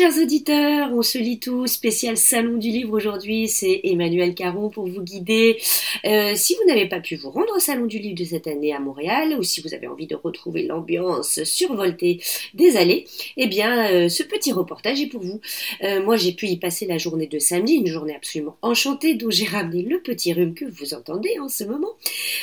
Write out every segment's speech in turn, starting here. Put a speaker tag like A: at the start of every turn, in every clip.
A: Chers auditeurs, on se lit tout, spécial salon du livre aujourd'hui, c'est Emmanuel Caron pour vous guider. Euh, si vous n'avez pas pu vous rendre au salon du livre de cette année à Montréal, ou si vous avez envie de retrouver l'ambiance survoltée des allées, eh bien euh, ce petit reportage est pour vous. Euh, moi j'ai pu y passer la journée de samedi, une journée absolument enchantée dont j'ai ramené le petit rhume que vous entendez en ce moment.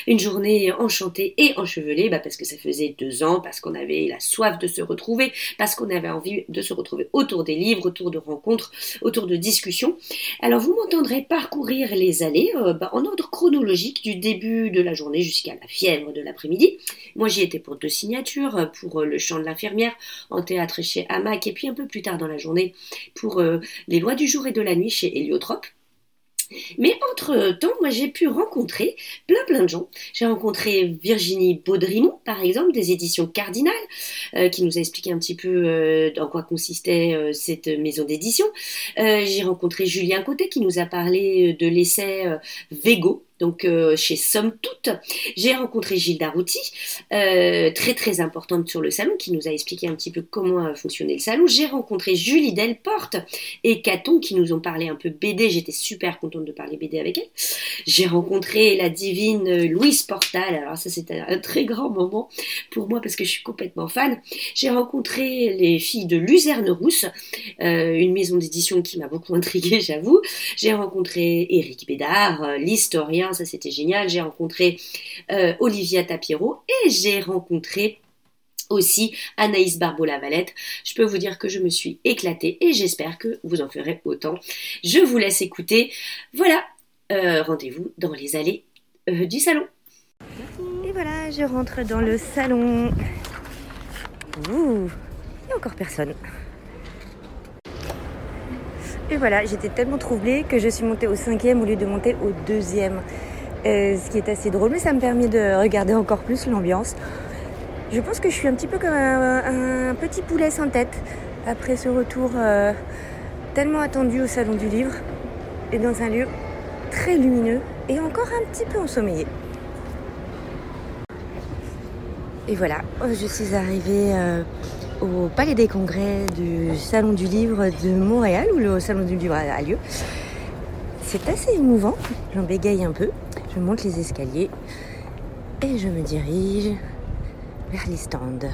A: Une journée enchantée et enchevelée, bah, parce que ça faisait deux ans, parce qu'on avait la soif de se retrouver, parce qu'on avait envie de se retrouver autour des livres, autour de rencontres, autour de discussions. Alors vous m'entendrez parcourir les allées euh, bah, en ordre chronologique du début de la journée jusqu'à la fièvre de l'après-midi. Moi j'y étais pour deux signatures, euh, pour euh, le chant de l'infirmière en théâtre chez Hamac et puis un peu plus tard dans la journée pour les lois du jour et de la nuit chez Héliotrope. Mais entre-temps, moi j'ai pu rencontrer plein plein de gens. J'ai rencontré Virginie Baudrimont, par exemple, des éditions Cardinal, euh, qui nous a expliqué un petit peu euh, dans quoi consistait euh, cette maison d'édition. j'ai rencontré Julien Côté, qui nous a parlé de l'essai Vego, donc euh, chez Somme Toute. J'ai rencontré Gilles Darouti, euh, très très importante sur le salon, qui nous a expliqué un petit peu comment a fonctionné le salon. J'ai rencontré Julie Delporte et Caton qui nous ont parlé un peu BD. J'étais super contente de parler BD avec elle. J'ai rencontré la divine Louise Portal. Alors ça c'était un très grand moment pour moi parce que je suis complètement fan. J'ai rencontré les filles de Luzerne Rousse, euh, une maison d'édition qui m'a beaucoup intriguée, j'avoue. J'ai rencontré Éric Bédard, l'historien ça c'était génial. J'ai rencontré euh, Olivia Tapiero et j'ai rencontré aussi Anaïs Barbeau-Lavalette. Je peux vous dire que je me suis éclatée et j'espère que vous en ferez autant. Je vous laisse écouter. Voilà, euh, rendez-vous dans les allées euh, du salon.
B: Et voilà, je rentre dans le salon. Il n'y a encore personne. Et voilà, j'étais tellement troublée que je suis montée au cinquième au lieu de monter au deuxième. Euh, ce qui est assez drôle, mais ça me permet de regarder encore plus l'ambiance. Je pense que je suis un petit peu comme un, petit poulet sans tête après ce retour euh, tellement attendu au Salon du Livre et dans un lieu très lumineux et encore un petit peu ensommeillé. Et voilà, je suis arrivée euh, au Palais des Congrès du Salon du Livre de Montréal, où le Salon du Livre a lieu. C'est assez émouvant, j'en bégaye un peu. Je monte les escaliers et je me dirige vers les stands.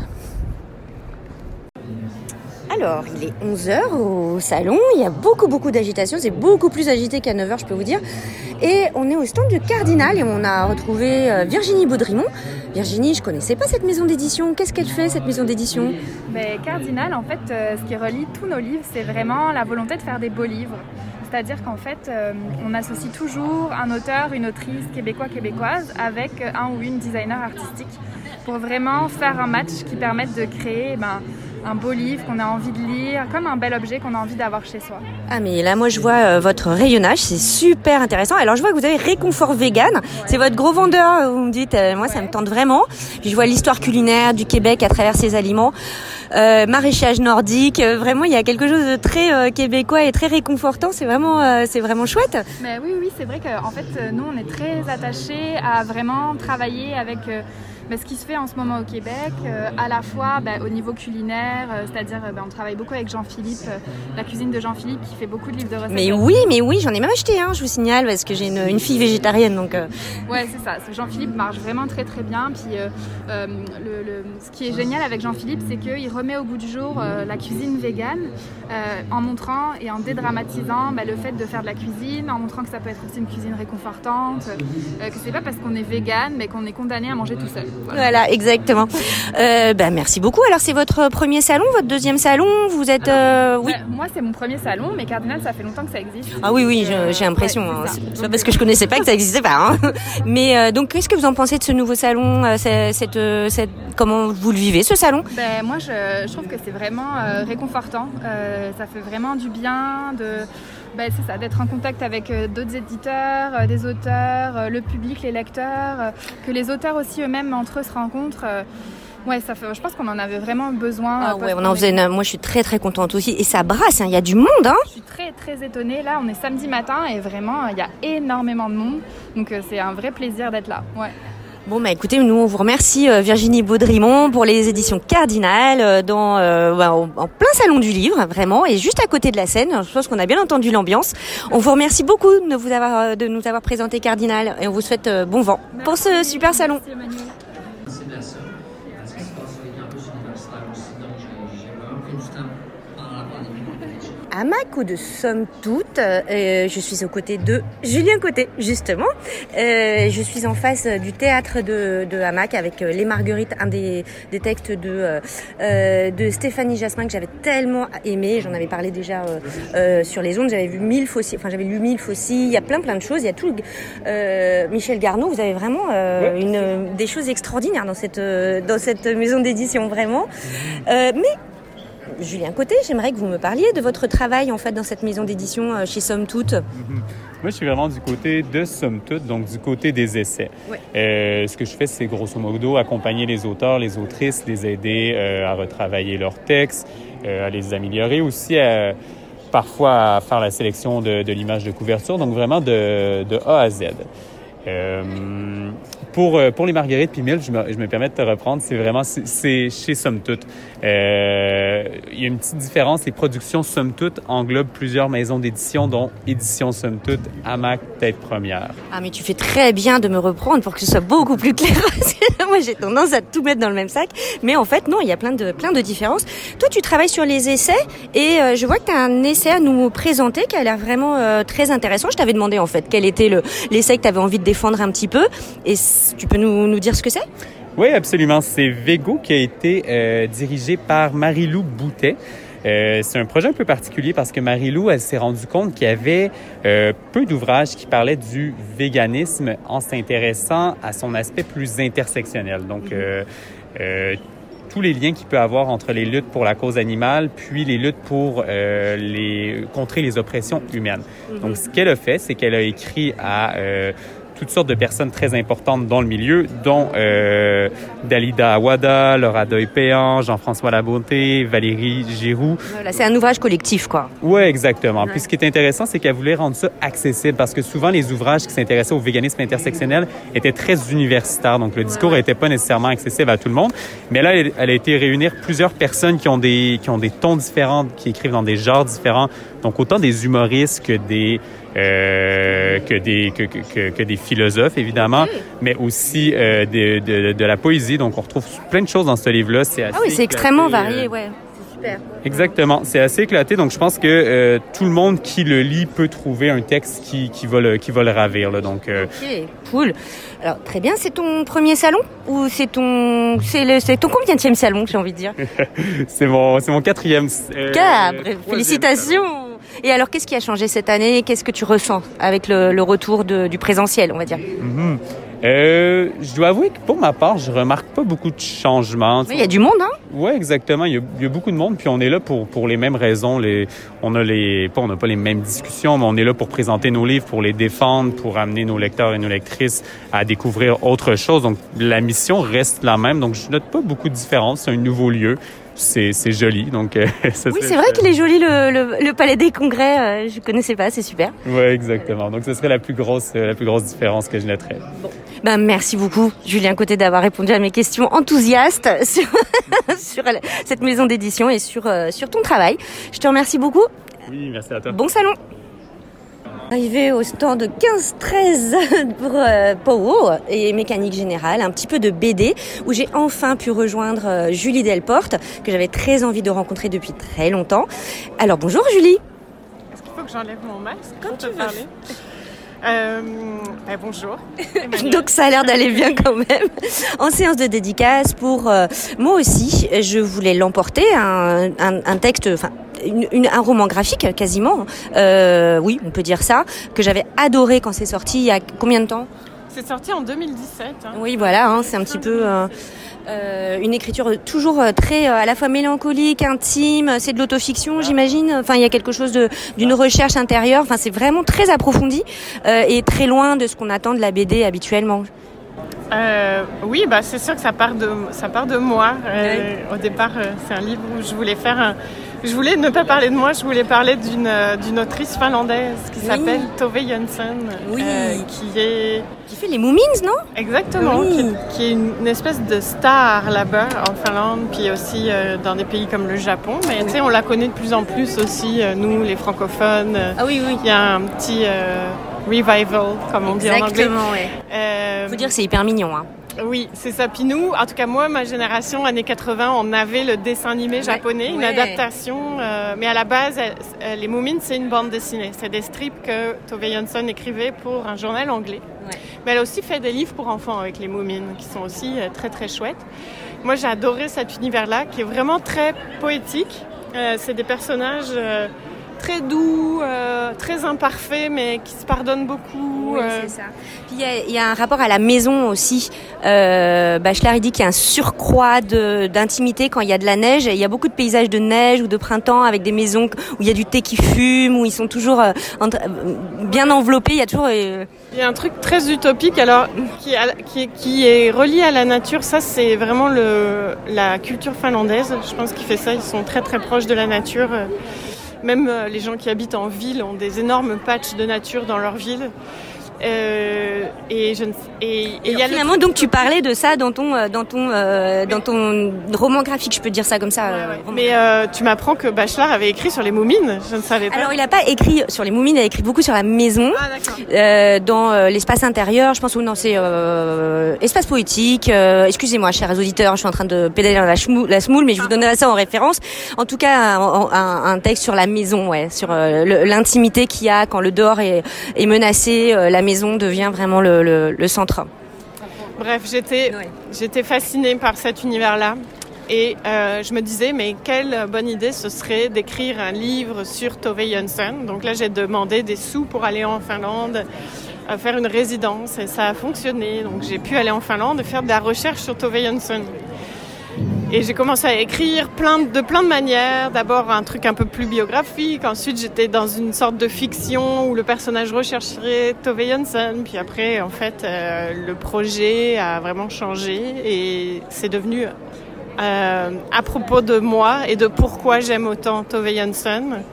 B: Alors, il est 11h au salon, il y a beaucoup beaucoup d'agitation, c'est beaucoup plus agité qu'à 9h je peux vous dire. Et on est au stand du Cardinal et on a retrouvé euh, Virginie Baudrimont. Virginie, je connaissais pas cette maison d'édition. Qu'est-ce qu'elle fait cette maison d'édition?
C: Ben, Cardinal, en fait, euh, ce qui relie tous nos livres, c'est vraiment la volonté de faire des beaux livres. C'est-à-dire qu'en fait, euh, on associe toujours un auteur, une autrice québécois, québécoise avec un ou une designer artistique pour vraiment faire un match qui permette de créer ben, un beau livre qu'on a envie de lire, comme un bel objet qu'on a envie d'avoir chez soi.
B: Ah mais là moi je vois euh, votre rayonnage, c'est super intéressant. Alors je vois que vous avez Réconfort Vegan, c'est votre gros vendeur, vous me dites, euh, moi ça me tente vraiment. Puis je vois l'histoire culinaire du Québec à travers ses aliments, euh, maraîchage nordique, vraiment il y a quelque chose de très québécois et très réconfortant, c'est vraiment, c'est vraiment chouette.
C: Mais oui, oui, c'est vrai qu'en fait nous on est très attachés à vraiment travailler avec mais ce qui se fait en ce moment au Québec, euh, à la fois bah, au niveau culinaire, euh, c'est-à-dire bah, on travaille beaucoup avec Jean-Philippe, euh, la cuisine de Jean-Philippe qui fait beaucoup de livres de recettes.
B: Mais oui, mais oui, j'en ai même acheté un, je vous signale, parce que j'ai une, fille végétarienne. donc.
C: Ouais, c'est ça. Jean-Philippe marche vraiment très très bien. Puis le, ce qui est génial avec Jean-Philippe, c'est qu'il remet au goût du jour la cuisine végane en montrant et en dédramatisant bah, le fait de faire de la cuisine, en montrant que ça peut être aussi une cuisine réconfortante, que c'est pas parce qu'on est végane mais qu'on est condamné à manger tout seul.
B: Voilà, exactement. Euh, ben, merci beaucoup. Alors, c'est votre premier salon, votre deuxième salon? Vous êtes. Euh,
C: oui. moi, c'est mon premier salon, mais Cardinal, ça fait longtemps que ça existe.
B: Ah oui, oui, j'ai l'impression. Hein. c'est pas parce que je connaissais pas que ça existait pas. Hein. Mais euh, donc, qu'est-ce que vous en pensez de ce nouveau salon cette, cette, Comment vous le vivez, ce salon?
C: Ben, Moi, je, je, trouve que c'est vraiment réconfortant. ça fait vraiment du bien de bah, c'est ça, d'être en contact avec euh, d'autres éditeurs, euh, des auteurs, euh, le public, les lecteurs, que les auteurs aussi eux-mêmes entre eux se rencontrent. Ouais, ça fait, je pense qu'on en avait vraiment besoin.
B: Ah ouais, on en faisait Moi, je suis très très contente aussi. Et ça brasse, hein, il y a du monde. Hein
C: je suis très très étonnée. Là, on est samedi matin et vraiment, il y a énormément de monde. Donc, c'est un vrai plaisir d'être là. Ouais.
B: Bon bah écoutez, nous on vous remercie euh, Virginie Baudrimont pour les éditions Cardinal euh, dans euh, bah, en, plein salon du livre vraiment et juste à côté de la scène. Je pense qu'on a bien entendu l'ambiance. On vous remercie beaucoup de vous avoir euh, de nous avoir présenté Cardinal et on vous souhaite bon vent pour ce super salon.
D: Réfléchir.
B: Hamac ou de Somme Toute, euh, je suis aux côtés de Julien Côté, justement. Euh, je suis en face du théâtre de, de Hamac avec euh, Les Marguerites, un des, des textes de, euh, euh, de Stéphanie Jasmin que j'avais tellement aimé. J'en avais parlé déjà euh, euh, sur les ondes. J'avais vu mille aussi, enfin j'avais lu mille aussi. Il y a plein plein de choses. Il y a tout. Euh, Michel Garneau, vous avez vraiment euh, une, des choses extraordinaires dans cette, dans cette maison d'édition, vraiment. Euh, mais Julien Côté, j'aimerais que vous me parliez de votre travail en fait dans cette maison d'édition euh, chez Somme Toute.
E: Moi, je suis vraiment du côté de Somme Toute, donc du côté des essais.
B: Ouais.
E: Euh, ce que je fais, c'est grosso modo accompagner les auteurs, les autrices, les aider euh, à retravailler leurs textes, euh, à les améliorer aussi, à- parfois à faire la sélection de, de l'image de couverture, donc vraiment de, de A à Z. Pour, pour les Marguerites puis Mille, je me, je me permets de te reprendre, c'est vraiment c'est- c'est chez Somme Toute. Il y a une petite différence, les productions Somme Toute englobent plusieurs maisons d'édition, dont Édition Somme Toute, Hamac, Tête Première.
B: Ah mais tu fais très bien de me reprendre pour que ce soit beaucoup plus clair. Moi j'ai tendance à tout mettre dans le même sac, mais en fait non, il y a plein de plein de différences. Toi tu travailles sur les essais et euh, je vois que tu as un essai à nous présenter qui a l'air vraiment euh, très intéressant. Je t'avais demandé en fait quel était le l'essai que tu avais envie de défendre un petit peu et tu peux nous, nous dire ce que c'est?
E: Oui, absolument. C'est Vego qui a été euh, dirigé par Marie-Lou Boutet. Euh, c'est un projet un peu particulier parce que Marie-Lou, elle s'est rendue compte qu'il y avait euh, peu d'ouvrages qui parlaient du véganisme en s'intéressant à son aspect plus intersectionnel. Donc, euh, euh, tous les liens qu'il peut avoir entre les luttes pour la cause animale, puis les luttes pour euh, les contrer les oppressions humaines. Donc, ce qu'elle a fait, c'est qu'elle a écrit à euh, toutes sortes de personnes très importantes dans le milieu, dont euh, Dalida Awada, Laura Doy-Péan, Jean-François Labonté, Valérie Giroux.
B: Voilà, c'est un ouvrage collectif quoi.
E: Ouais, exactement.
B: Ouais.
E: Puis ce qui est intéressant, c'est qu'elle voulait rendre ça accessible parce que souvent les ouvrages qui s'intéressaient au véganisme intersectionnel étaient très universitaires, donc le discours n'était pas nécessairement accessible à tout le monde. Mais là, elle, elle a été réunir plusieurs personnes qui ont des qui ont des tons différents, qui écrivent dans des genres différents, donc autant des humoristes que des euh, que des que, que, des philosophes évidemment, mais aussi euh, de, de, de la poésie. Donc on retrouve plein de choses dans ce livre-là. C'est
B: Ah oui, c'est extrêmement
E: euh,
B: varié, ouais.
E: Exactement, c'est assez éclaté, donc je pense que euh, tout le monde qui le lit peut trouver un texte qui, qui, va, le, qui va le ravir. Là, donc, euh,
B: Ok, cool. Alors très bien, c'est ton premier salon ou c'est ton c'est ton combienième salon, j'ai envie de dire?
E: c'est mon, c'est mon quatrième. euh,
B: Cabre, félicitations. Et alors qu'est-ce qui a changé cette année Qu'est-ce que tu ressens avec le, le retour de- du présentiel, on va dire?
E: Mhm. Euh, je dois avouer que pour ma part, je remarque pas beaucoup de changements.
B: Il y a du monde, hein?
E: Oui, exactement. Il y, a, il y a beaucoup de monde, puis on est là pour, pour les mêmes raisons. Les, on a les, pas, on n'a pas les mêmes discussions, mais on est là pour présenter nos livres, pour les défendre, pour amener nos lecteurs et nos lectrices à découvrir autre chose. Donc, la mission reste la même. Donc, je note pas beaucoup de différence. C'est un nouveau lieu. C'est, joli. Donc, euh, ça
B: Oui, c'est vrai qu'il est joli le, le, le palais des congrès. euh, je connaissais pas, c'est super.
E: Ouais, exactement. Donc, ce serait la plus grosse, euh, la plus grosse différence que je noterais.
B: Ben merci beaucoup, Julien Côté, d'avoir répondu à mes questions enthousiastes sur, sur cette maison d'édition et sur sur ton travail. Je te remercie beaucoup.
E: Oui, merci à toi.
B: Bon salon. Arrivé au stand 15-13 pour euh, Powo et Mécanique Générale, un petit peu de BD, où j'ai enfin pu rejoindre euh, Julie Delporte, que j'avais très envie de rencontrer depuis très longtemps. Alors bonjour Julie.
F: Est-ce qu'il faut que j'enlève mon masque
B: Comme tu veux.
F: parler? Euh, ben, bonjour.
B: Donc ça a l'air d'aller bien quand même. En séance de dédicace pour euh, moi aussi, je voulais l'emporter un, un, un texte, enfin une- une- un roman graphique quasiment. Euh, oui, on peut dire ça que j'avais adoré quand c'est sorti. Il y a combien de temps?
F: C'est sorti en 2017. hein.
B: Oui, voilà, hein, c'est un petit peu. euh, euh, une écriture toujours très euh, à la fois mélancolique, intime, c'est de l'autofiction, j'imagine. Enfin, il y a quelque chose d'une recherche intérieure. Enfin, c'est vraiment très approfondi euh, et très loin de ce qu'on attend de la BD habituellement.
F: Euh, oui, bah, c'est sûr que ça part de, ça part de moi. Euh, Au départ, euh, c'est un livre où je voulais faire un, Je voulais ne pas parler de moi, je voulais parler d'une d'une autrice finlandaise qui
B: Oui.
F: s'appelle Tove Jansson,
B: Oui.
F: qui est
B: Les Moomins, non?
F: Exactement,
B: Oui.
F: qui, est- qui est une, espèce de star là-bas en Finlande, puis aussi euh, dans des pays comme le Japon. Mais tu sais, on la connaît de plus en plus aussi, euh, nous, les francophones.
B: Ah oui, oui.
F: Il y a un petit euh, revival, comme on dit en anglais.
B: Exactement.
F: Euh,
B: Faut dire que c'est hyper mignon. Hein.
F: Oui, c'est ça. Puis nous, en tout cas moi, ma génération, années 80, on avait le dessin animé japonais, une adaptation. euh, mais à la base, elle- les Moomins, c'est une bande dessinée. C'est des strips que Tove Jansson écrivait pour un journal anglais.
B: Ouais.
F: Mais elle a aussi fait des livres pour enfants avec les Moomins, qui sont aussi euh, très très chouettes. Moi, j'ai adoré cet univers-là, qui est vraiment très poétique. Euh, c'est des personnages euh, très doux, euh, très imparfaits, mais qui se pardonnent beaucoup.
B: Oui,
F: euh,
B: c'est ça. Puis il y a- il y, a un rapport à la maison aussi. Euh, Bachelard, il dit qu'il y a un surcroît d'intimité quand il y a de la neige. Il y a beaucoup de paysages de neige ou de printemps avec des maisons où il y a du thé qui fume, où ils sont toujours euh, bien enveloppés. Il y a toujours...
F: Il y a un truc très utopique alors qui, est- qui, qui est relié à la nature. Ça, c'est vraiment le, la culture finlandaise. Je pense qu'il fait ça. Ils sont très très proches de la nature. Même euh, les gens qui habitent en ville ont des énormes patchs de nature dans leur ville. Euh, et je ne- et, et il y a le-
B: Finalement, donc tu parlais de ça dans ton, euh, dans ton, euh, dans ton roman graphique, je peux dire ça comme ça.
F: Ouais, ouais.
B: roman
F: Mais euh, tu m'apprends que Bachelard avait écrit sur les moumines. Je ne savais pas.
B: Alors, il n'a pas écrit sur les moumines, il a écrit beaucoup sur la maison.
F: ah
B: dans l'espace intérieur, je pense, ou non, c'est espace poétique. Excusez-moi, chers auditeurs, je suis en train de pédaler dans la, chmou- la smoule, mais je vous donnerai ça en référence. En tout cas, un, un- un texte sur la maison, ouais, sur l'intimité qu'il y a quand le dehors est, est menacé, la maison devient vraiment le, le, le centre.
F: Bref, j'étais
B: Ouais.
F: j'étais fascinée par cet univers-là. Et euh, je me disais, mais quelle bonne idée ce serait d'écrire un livre sur Tove Jansson. Donc là, j'ai demandé des sous pour aller en Finlande, euh, faire une résidence, et ça a fonctionné. Donc j'ai pu aller en Finlande et faire de la recherche sur Tove Jansson. Et j'ai commencé à écrire plein de, de plein de manières. D'abord un truc un peu plus biographique. Ensuite j'étais dans une sorte de fiction où le personnage rechercherait Tove Jansson. Puis après en fait euh, le projet a vraiment changé et c'est devenu euh, à propos de moi et de pourquoi j'aime autant Tove Jansson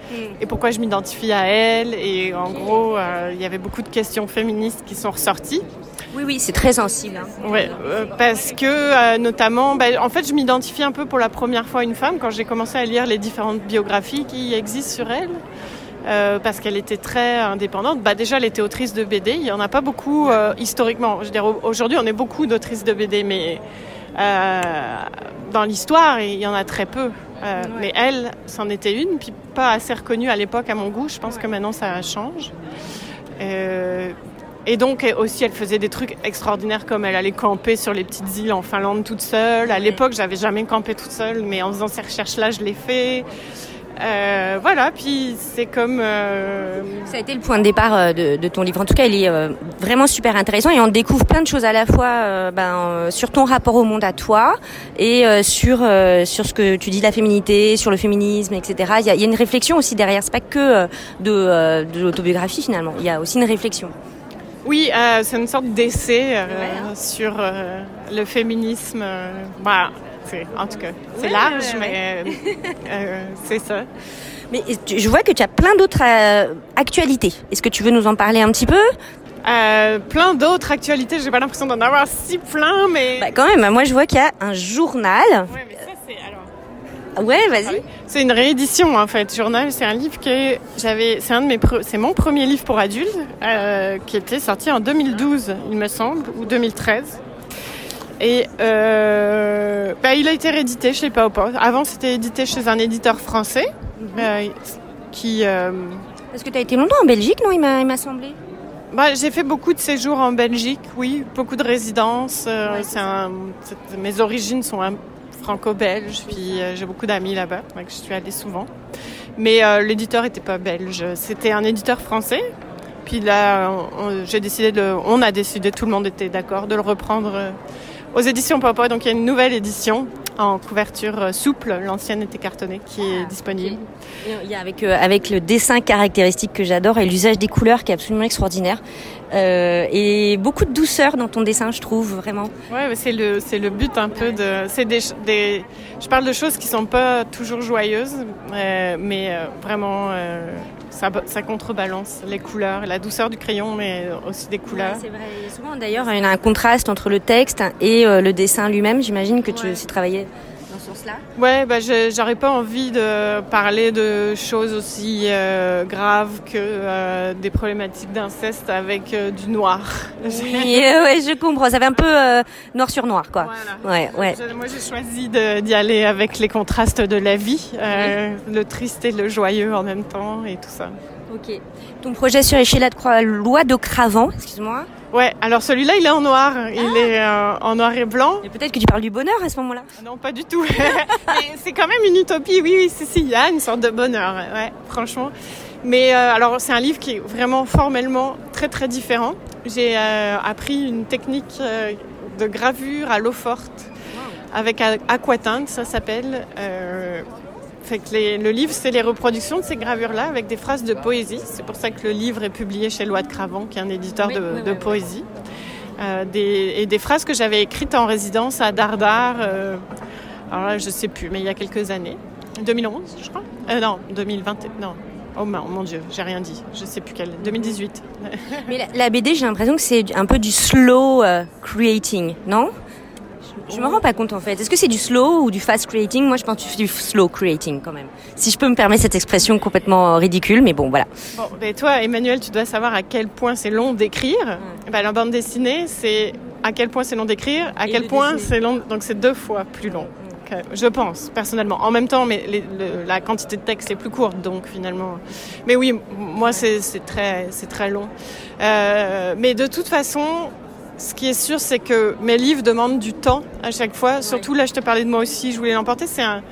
F: et pourquoi je m'identifie à elle. Et en gros euh, il y avait beaucoup de questions féministes qui sont ressorties.
B: Oui, oui, c'est très sensible. hein.
F: Ouais, euh, parce que euh, notamment, bah, en fait, je m'identifie un peu pour la première fois à une femme quand j'ai commencé à lire les différentes biographies qui existent sur elle. Euh, parce qu'elle était très indépendante. Bah, déjà, elle était autrice de BD. Il y en a pas beaucoup euh, historiquement. Je veux dire, au- aujourd'hui, on est beaucoup d'autrices de BD, mais euh, dans l'histoire, il y en a très peu. Mais elle, c'en était une, puis pas assez reconnue à l'époque à mon goût. Je pense que maintenant, ça change. Et donc aussi, elle faisait des trucs extraordinaires comme elle allait camper sur les petites îles en Finlande toute seule. À l'époque, j'avais jamais campé toute seule, mais en faisant ces recherches-là, je l'ai fait. Euh, voilà, puis c'est comme... euh,
B: Ça a été le point de départ euh, de, de ton livre. En tout cas, il est euh, vraiment super intéressant et on découvre plein de choses à la fois ben, sur ton rapport au monde à toi et sur sur ce que tu dis de la féminité, sur le féminisme, etc. Il y a, il y a une réflexion aussi derrière. C'est pas que de, de l'autobiographie finalement. Il y a aussi une réflexion.
F: Oui, euh, c'est une sorte d'essai euh,
B: Ouais, hein.
F: sur euh, le féminisme. euh, bah, c'est, en tout cas, c'est
B: Ouais,
F: large,
B: ouais,
F: mais euh, c'est ça.
B: Mais je vois que tu as plein d'autres euh, actualités. Est-ce que tu veux nous en parler un petit peu?
F: Euh, plein d'autres actualités, j'ai pas l'impression d'en avoir si plein, mais...
B: bah, Quand même, moi je vois qu'il y a un journal.
F: Ouais,
B: Ouais, vas-y.
F: C'est une réédition en fait. Journal, c'est un livre que j'avais. C'est un de mes. pre- C'est mon premier livre pour adultes euh, qui était sorti en 2012, il me semble, ou 2013. Et euh, bah, il a été réédité chez Paopos. Avant, c'était édité chez un éditeur français euh, qui. euh,
B: Parce que tu as été longtemps en Belgique, non Il m'a semblé?
F: bah, j'ai fait beaucoup de séjours en Belgique, oui, beaucoup de résidences. euh, c'est un, c'est- mes origines sont un- franco-belges, puis euh, j'ai beaucoup d'amis là-bas, donc je suis allée souvent. Mais euh, l'éditeur était pas belge, c'était un éditeur français. Puis là, j'ai décidé de, on a décidé, tout le monde était d'accord de le reprendre euh, aux éditions Papa. Donc il y a une nouvelle édition en couverture souple. L'ancienne était cartonnée qui est disponible.
B: Il y a avec, avec le dessin caractéristique que j'adore et l'usage des couleurs qui est absolument extraordinaire. Euh, et beaucoup de douceur dans ton dessin, je trouve vraiment.
F: Ouais, c'est le c'est le but un peu de c'est des, des je parle de choses qui sont pas toujours joyeuses, euh, mais euh, vraiment ça, ça contrebalance les couleurs, la douceur du crayon, mais aussi des couleurs.
B: Ouais, c'est vrai. Et souvent d'ailleurs, il y a un contraste entre le texte et le dessin lui-même. J'imagine que tu
F: Ouais.
B: dans ce sens-là.
F: Ouais, bah, j'aurais pas envie de parler de choses aussi euh, graves que euh, des problématiques d'inceste avec euh, du noir.
B: Oui, ouais, je comprends. Ça fait un peu noir sur noir, quoi.
F: Voilà.
B: Ouais, ouais.
F: Je- Moi, j'ai choisi d'y aller avec les contrastes de la vie, le triste et le joyeux en même temps et tout ça.
B: Ok. Ton projet sur Échéla de Croix, loi de Cravant, excuse-moi.
F: Ouais, alors celui-là, il est en noir.
B: Ah.
F: Il est euh, en noir et blanc.
B: Et peut-être que tu parles du bonheur à ce moment-là.
F: Non, pas du tout. Mais c'est quand même une utopie. Oui, oui, si, si, il y a une sorte de bonheur. Ouais, franchement. Mais euh, alors, c'est un livre qui est vraiment formellement très, très différent. J'ai euh, appris une technique de gravure à l'eau forte avec a- Aquatint, ça s'appelle. Fait que les- le livre, c'est les reproductions de ces gravures-là avec des phrases de poésie. C'est pour ça que le livre est publié chez Loi de Cravant, qui est un éditeur
B: Oui,
F: de,
B: oui,
F: de
B: oui, oui.
F: poésie. Euh, des, et des phrases que j'avais écrites en résidence à Dardar. euh, alors là, je sais plus, mais il y a quelques années. 2011, je crois. Euh, non, 2020. Non. Oh mon, mon Dieu, j'ai rien dit. Je sais plus quelle. 2018.
B: Mais la, la BD, j'ai l'impression que c'est un peu du slow euh, creating, non? Je, me rends pas compte en fait. Est-ce que c'est du slow ou du fast creating? Moi, je pense que tu fais du slow creating quand même. Si je peux me permettre cette expression complètement ridicule, mais bon, voilà.
F: Bon, ben toi, Emmanuel, tu dois savoir à quel point c'est long d'écrire. Ben, la bande dessinée, c'est à quel point c'est long d'écrire, à
B: Et
F: quel point c'est long. Donc c'est deux fois plus long. Je pense, personnellement. En même temps, mais les- le- la quantité de texte est plus courte, donc finalement. Mais oui, moi, c'est très, très long. Euh, mais de toute façon, ce qui est sûr, c'est que mes livres demandent du temps à chaque fois. Surtout là, je te parlais de moi aussi, je voulais l'emporter. C'est un,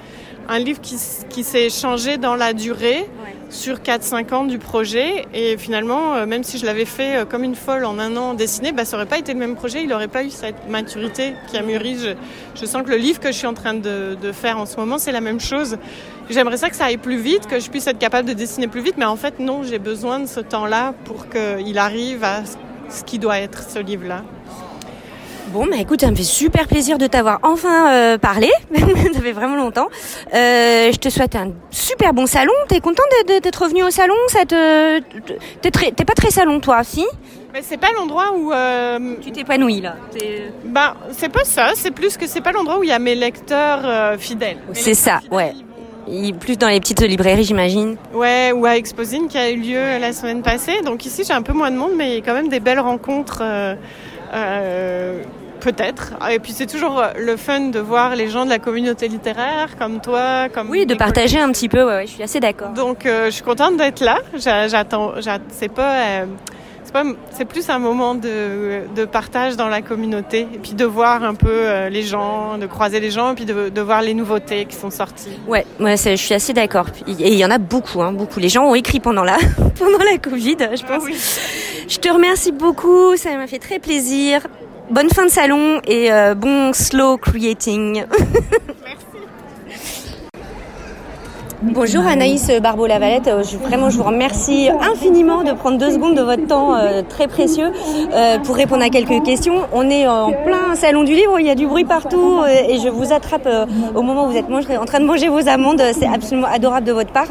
F: un livre qui, s'est changé dans la durée sur 4-5 ans du projet. Et finalement, euh, même si je l'avais fait euh, comme une folle en un an dessiné, bah, ça aurait pas été le même projet. Il n'aurait pas eu cette maturité qui a mûri. Je, je sens que le livre que je suis en train de, de faire en ce moment, c'est la même chose. J'aimerais ça que ça aille plus vite, que je puisse être capable de dessiner plus vite. Mais en fait, non, j'ai besoin de ce temps-là pour qu'il arrive à ce qui doit être ce livre-là.
B: Bon, bah écoute, ça me fait super plaisir de t'avoir enfin euh, parlé. ça fait vraiment longtemps. Euh, je te souhaite un super bon salon. T'es content d'être revenu au salon? Ça te, t'es pas très salon, toi, si?
F: Mais c'est pas l'endroit où euh,
B: Tu t'épanouis là. T'es-
F: Bah, c'est pas ça, c'est plus que c'est pas l'endroit où il y a mes lecteurs euh, fidèles.
B: C'est ça,
F: fidèles,
B: ouais.
F: ils vont-
B: Il- Plus dans les petites librairies, j'imagine.
F: Ouais, ou à Exposine qui a eu lieu la semaine passée. Donc ici, j'ai un peu moins de monde, mais il y a quand même des belles rencontres. euh, euh, Peut-être. Ah, Et puis c'est toujours euh, le fun de voir les gens de la communauté littéraire, comme toi, comme
B: Oui, de partager un petit peu, ouais, ouais, je suis assez d'accord.
F: Donc euh, je suis contente d'être là. J'a- J'attends. j'a- C'est pas. euh, c'est pas. C'est plus un moment de, de partage dans la communauté et puis de voir un peu euh, les gens, de croiser les gens et puis de, de voir les nouveautés qui sont sorties.
B: Ouais, ouais je suis assez d'accord. Et il y en a beaucoup, hein, beaucoup. Les gens ont écrit pendant la, pendant la Covid, je pense.
F: Ah oui.
B: Je te remercie beaucoup, ça m'a fait très plaisir. Bonne fin de salon et euh, bon slow creating. Bonjour Anaïs Barbeau-Lavalette, Euh, je, vraiment je vous remercie infiniment de prendre deux secondes de votre temps euh, très précieux euh, pour répondre à quelques questions. On est en plein salon du livre, il y a du bruit partout et je vous attrape au moment où vous êtes en train de manger vos amandes, c'est absolument adorable de votre part.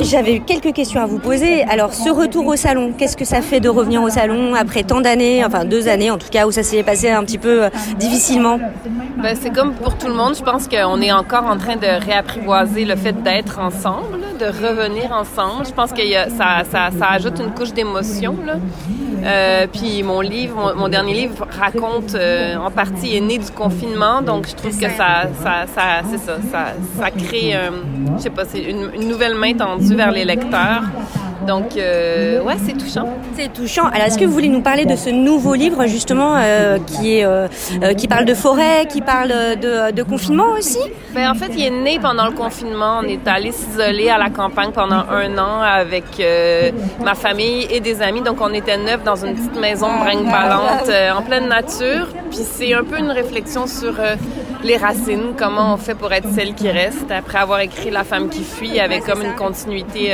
B: J'avais quelques questions à vous poser. Alors ce retour au salon, qu'est-ce que ça fait de revenir au salon après tant d'années, enfin deux années en tout cas où ça s'est passé un petit peu difficilement?
G: Ben, c'est comme pour tout le monde. Je pense qu'on est encore en train de réapprivoiser le fait d'être ensemble, de revenir ensemble. Je pense que ça, ça, ça ajoute une couche d'émotion. Euh, puis mon livre, mon, mon dernier livre raconte euh, en partie est né du confinement, donc je trouve que ça, ça, ça c'est ça, ça, ça crée, euh, je sais pas, c'est une nouvelle main tendue vers les lecteurs. Donc euh, ouais, c'est touchant.
B: C'est touchant. Alors, est-ce que vous voulez nous parler de ce nouveau livre justement euh, qui est euh, qui parle de forêt, qui parle de, de confinement aussi?
G: Ben, en fait, il est né pendant le confinement. On est allé s'isoler à la campagne pendant un an avec ma famille et des amis. Donc, on était neuf dans une petite maison brinque-ballante en pleine nature. Puis c'est un peu une réflexion sur les racines, comment on fait pour être celle qui reste. Après avoir écrit La femme qui fuit, avec comme une continuité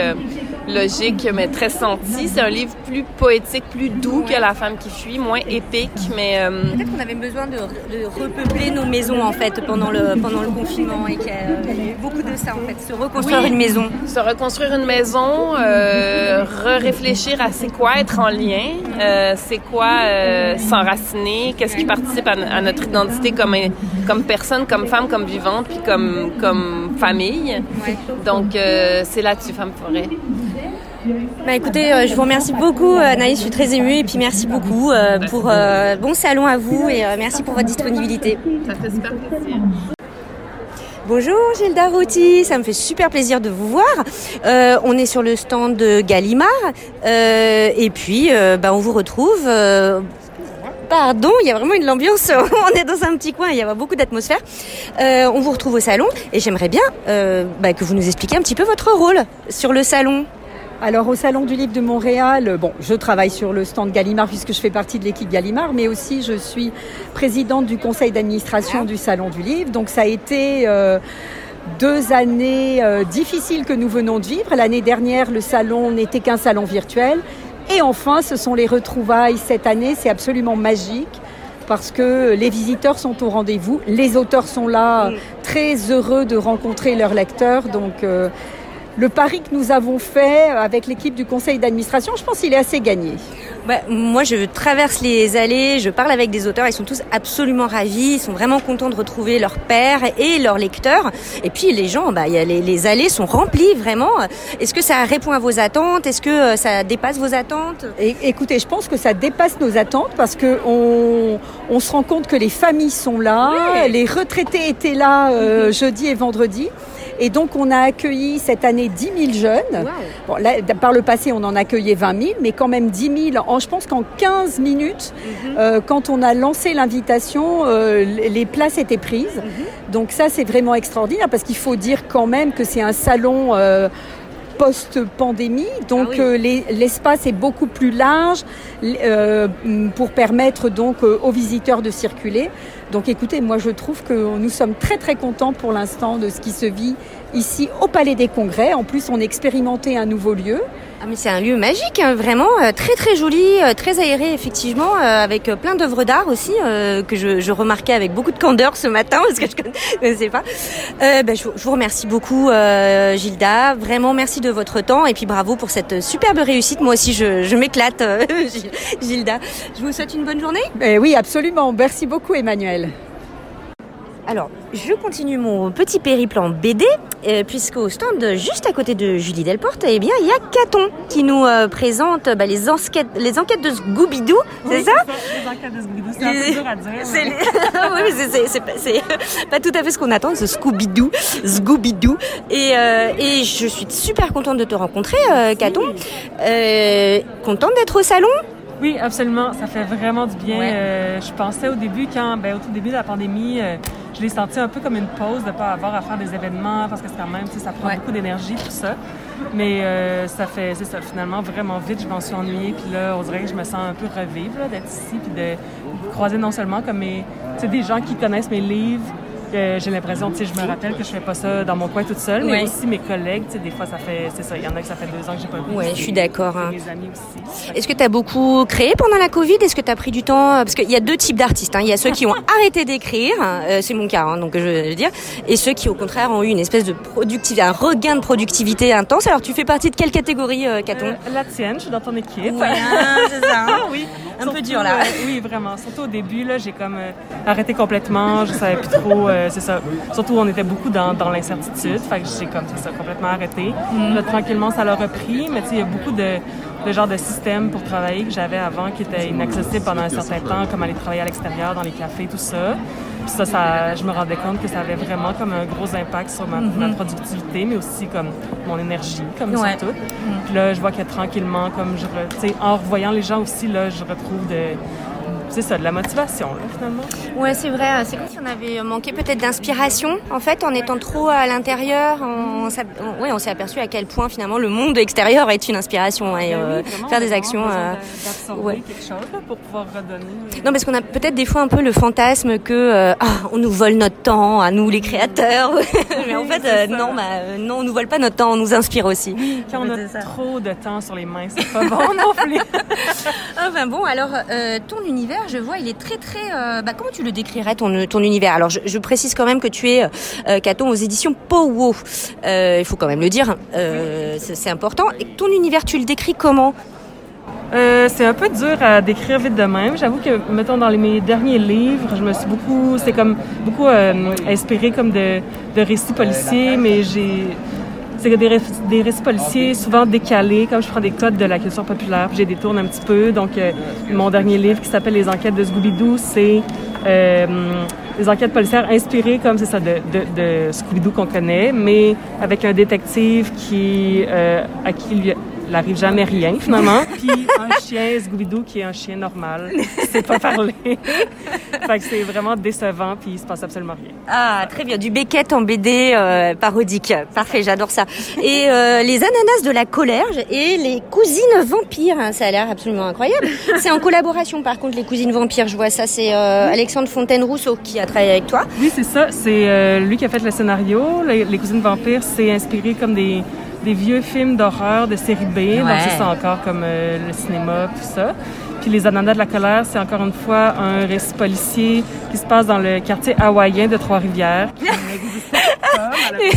G: logique, mais très sentie. C'est un livre plus poétique, plus doux que La femme qui fuit, moins épique, mais...
B: Euh, Peut-être qu'on avait besoin de, de, repeupler nos maisons, en fait, pendant le, pendant le confinement, et qu'il y a eu beaucoup de ça, en fait, se reconstruire une maison.
G: Se reconstruire une maison, euh, réfléchir à c'est quoi être en lien, euh, c'est quoi euh, s'enraciner, qu'est-ce qui participe à, notre identité comme, comme personne, comme femme, comme vivante, puis comme, comme famille. Donc, c'est là-dessus, Femme Forêt.
B: Bah écoutez, euh, je vous remercie beaucoup Anaïs, je suis très émue et puis merci beaucoup pour bon salon à vous et merci pour votre disponibilité.
G: Ça fait super plaisir.
B: Bonjour Gilda Routy, ça me fait super plaisir de vous voir. Euh, on est sur le stand de Gallimard euh, et puis euh, bah, on vous retrouve. Pardon, il y a vraiment une ambiance. on est dans un petit coin, il y a beaucoup d'atmosphère. on vous retrouve au salon et j'aimerais bien bah, que vous nous expliquiez un petit peu votre rôle sur le salon.
H: Alors au Salon du Livre de Montréal, bon, je travaille sur le stand Gallimard puisque je fais partie de l'équipe Gallimard, mais aussi je suis présidente du conseil d'administration du Salon du Livre. Donc ça a été euh, deux années euh, difficiles que nous venons de vivre. L'année dernière, le salon n'était qu'un salon virtuel. Et enfin, ce sont les retrouvailles cette année. C'est absolument magique parce que les visiteurs sont au rendez-vous, les auteurs sont là, très heureux de rencontrer leurs lecteurs. Donc euh, le pari que nous avons fait avec l'équipe du conseil d'administration, je pense qu'il est assez gagné.
B: Bah, moi, je traverse les allées, je parle avec des auteurs, ils sont tous absolument ravis, ils sont vraiment contents de retrouver leur père et leurs lecteurs. Et puis les gens, bah, y a les, les, allées sont remplies vraiment. Est-ce que ça répond à vos attentes? Est-ce que euh, ça dépasse vos attentes?
H: Écoutez, je pense que ça dépasse nos attentes parce que on, on se rend compte que les familles sont là, les retraités étaient là euh, jeudi et vendredi. Et donc, on a accueilli cette année 10 000 jeunes. Bon, là, par le passé, on en accueillait 20 000, mais quand même 10 000. En, je pense qu'en 15 minutes, mhm. euh, quand on a lancé l'invitation, euh, les places étaient prises. Mhm. Donc ça, c'est vraiment extraordinaire parce qu'il faut dire quand même que c'est un salon... Euh, post-pandémie. Donc ah euh, l'espace est beaucoup plus large euh, pour permettre donc euh, aux visiteurs de circuler. Donc écoutez, moi je trouve que nous sommes très très contents pour l'instant de ce qui se vit ici au Palais des Congrès. En plus, on a expérimenté un nouveau lieu.
B: Ah mais c'est un lieu magique, hein, vraiment euh, très très joli, euh, très aéré effectivement, euh, avec plein d'œuvres d'art aussi que je, je, remarquais avec beaucoup de candeur ce matin parce que je ne connaissais pas. Ben, je, je, vous remercie beaucoup Gilda, vraiment merci de votre temps et puis bravo pour cette superbe réussite. Moi aussi je, je m'éclate Gilda. Je vous souhaite une bonne journée.
H: Eh oui absolument, merci beaucoup Emmanuel.
B: Alors, je continue mon petit périple en BD, euh, puisqu'au stand juste à côté de Julie Delporte, eh bien, il y a Caton qui nous euh, présente bah, les, enquêtes, les enquêtes de Scooby-Doo, c'est ça,
I: Les enquêtes de Scooby-Doo, c'est un peu dur à dire.
B: C'est pas, pas, tout à fait ce qu'on attend, ce Scooby-Doo, Scooby-Doo. Et, euh, et je suis super contente de te rencontrer, Caton. contente d'être au salon?
I: Oui, absolument. Ça fait vraiment du bien. je pensais au début, quand, ben, au tout début de la pandémie, je l'ai senti un peu comme une pause de ne pas avoir à faire des événements parce que c'est quand même, ça prend beaucoup d'énergie, tout ça. Mais euh, ça fait, c'est ça, finalement, vraiment vite, je m'en suis ennuyée. Puis là, on dirait que je me sens un peu revivre d'être ici, puis de croiser non seulement comme mes, des gens qui connaissent mes livres, j'ai l'impression, tu sais, je me rappelle que je fais pas ça dans mon coin toute seule, mais aussi mes collègues, tu sais, des fois, ça fait, c'est ça, il y en a que ça fait deux ans que j'ai pas vu.
B: Oui, je suis d'accord. Hein.
I: Mes amis aussi.
B: Est-ce que tu as beaucoup créé pendant la Covid? Est-ce que tu as pris du temps? Parce qu'il y a deux types d'artistes. Hein. Il y a ceux qui ont arrêté d'écrire, euh, c'est mon cas, hein, donc je veux dire, et ceux qui, au contraire, ont eu une espèce de productivité, un regain de productivité intense. Alors, tu fais partie de quelle catégorie, euh, Caton?
I: Euh, La tienne, je suis dans ton équipe.
B: Ouais, c'est ça.
I: oui.
B: Un peu dur là.
I: oui, vraiment. Surtout au début, là, j'ai comme arrêté complètement. Je savais plus trop. C'est ça surtout on était beaucoup dans, dans l'incertitude. Fait que j'ai comme ça complètement arrêté. Mm. Là, tranquillement, ça l'a repris, mais tu sais, il y a beaucoup de, de genre de systèmes pour travailler que j'avais avant qui étaient inaccessibles pendant un certain temps, comme aller travailler à l'extérieur, dans les cafés, tout ça. Puis ça, ça, je me rendais compte que ça avait vraiment comme un gros impact sur ma, ma mm-hmm. productivité, mais aussi comme mon énergie, comme tout. Mm. Puis là, je vois que tranquillement, comme je, en revoyant les gens aussi, là, je retrouve de c'est ça, de la motivation, là, finalement.
B: Ouais, c'est vrai. C'est comme si on avait manqué peut-être d'inspiration. En fait, en étant trop à l'intérieur, on, ouais, on s'est aperçu à quel point finalement le monde extérieur est une inspiration et
I: Ben
B: euh,
I: oui, vraiment,
B: faire des actions. euh, ouais.
I: quelque chose là, pour pouvoir redonner. euh.
B: Non, parce qu'on a peut-être des fois un peu le fantasme que euh, ah, on nous vole notre temps, à nous les créateurs. Mais en fait, euh, non, bah, euh, non, on nous vole pas notre temps, on nous inspire aussi.
I: Quand on a trop de temps sur les mains, c'est pas bon non plus.
B: Enfin bon, alors euh, ton univers, je vois, il est très très. euh, bah, comment tu le décrirais ton ton univers? Alors je, je précise quand même que tu es euh, Caton aux éditions Powo. Euh, il faut quand même le dire, euh, c'est c'est important. Et ton univers, tu le décris comment?
I: Euh, c'est un peu dur à décrire vite de même. J'avoue que, mettons, dans les, mes derniers livres, je me suis beaucoup, c'est comme beaucoup euh, inspiré comme de, de récits policiers, mais j'ai, c'est des, des récits policiers souvent décalés, comme je prends des codes de la culture populaire, puis j'ai détourne un petit peu. Donc, euh, mon dernier livre qui s'appelle Les enquêtes de Scooby-Doo, c'est euh, des enquêtes policières inspirées, comme c'est ça, de, de, de Scooby-Doo qu'on connaît, mais avec un détective qui, euh, à qui lui il arrive jamais rien finalement. Puis un chien Scooby-Doo qui est un chien normal, qui sait pas parler. fait que c'est vraiment décevant puis il se passe absolument rien.
B: Ah, très bien, du Beckett en BD euh, parodique. Parfait, j'adore ça. Et euh, les ananas de la collerge et les cousines vampires, hein, ça a l'air absolument incroyable. C'est en collaboration par contre les cousines vampires, je vois ça, c'est euh, Alexandre Fontaine-Rousseau qui a travaillé avec toi.
I: Oui, c'est ça. C'est euh, lui qui a fait le scénario. Les, les cousines vampires, c'est inspiré comme des, des vieux films d'horreur de série B. Donc
B: Ouais.
I: c'est ça encore comme euh, le cinéma, tout ça. Puis les ananas de la colère, c'est encore une fois un récit policier qui se passe dans le quartier hawaïen de Trois-Rivières. qui.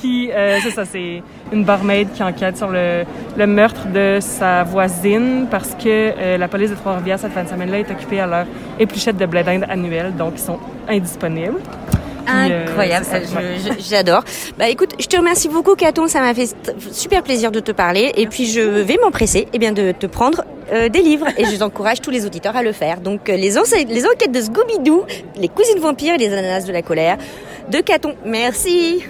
I: Puis, euh, c'est ça, c'est une barmaid qui enquête sur le, le meurtre de sa voisine parce que euh, la police de Trois-Rivières cette fin de semaine-là est occupée à leur épluchette de blé d'Inde annuelle, donc ils sont indisponibles. Euh,
B: Incroyable, j'adore. Bah écoute, je te remercie beaucoup Caton, ça m'a fait super plaisir de te parler et puis je vais m'empresser eh bien de te prendre euh, des livres et je t'encourage tous les auditeurs à le faire. Donc euh, les, les enquêtes de Scooby-Doo, les cousines vampires et les ananas de la colère de Caton. Merci.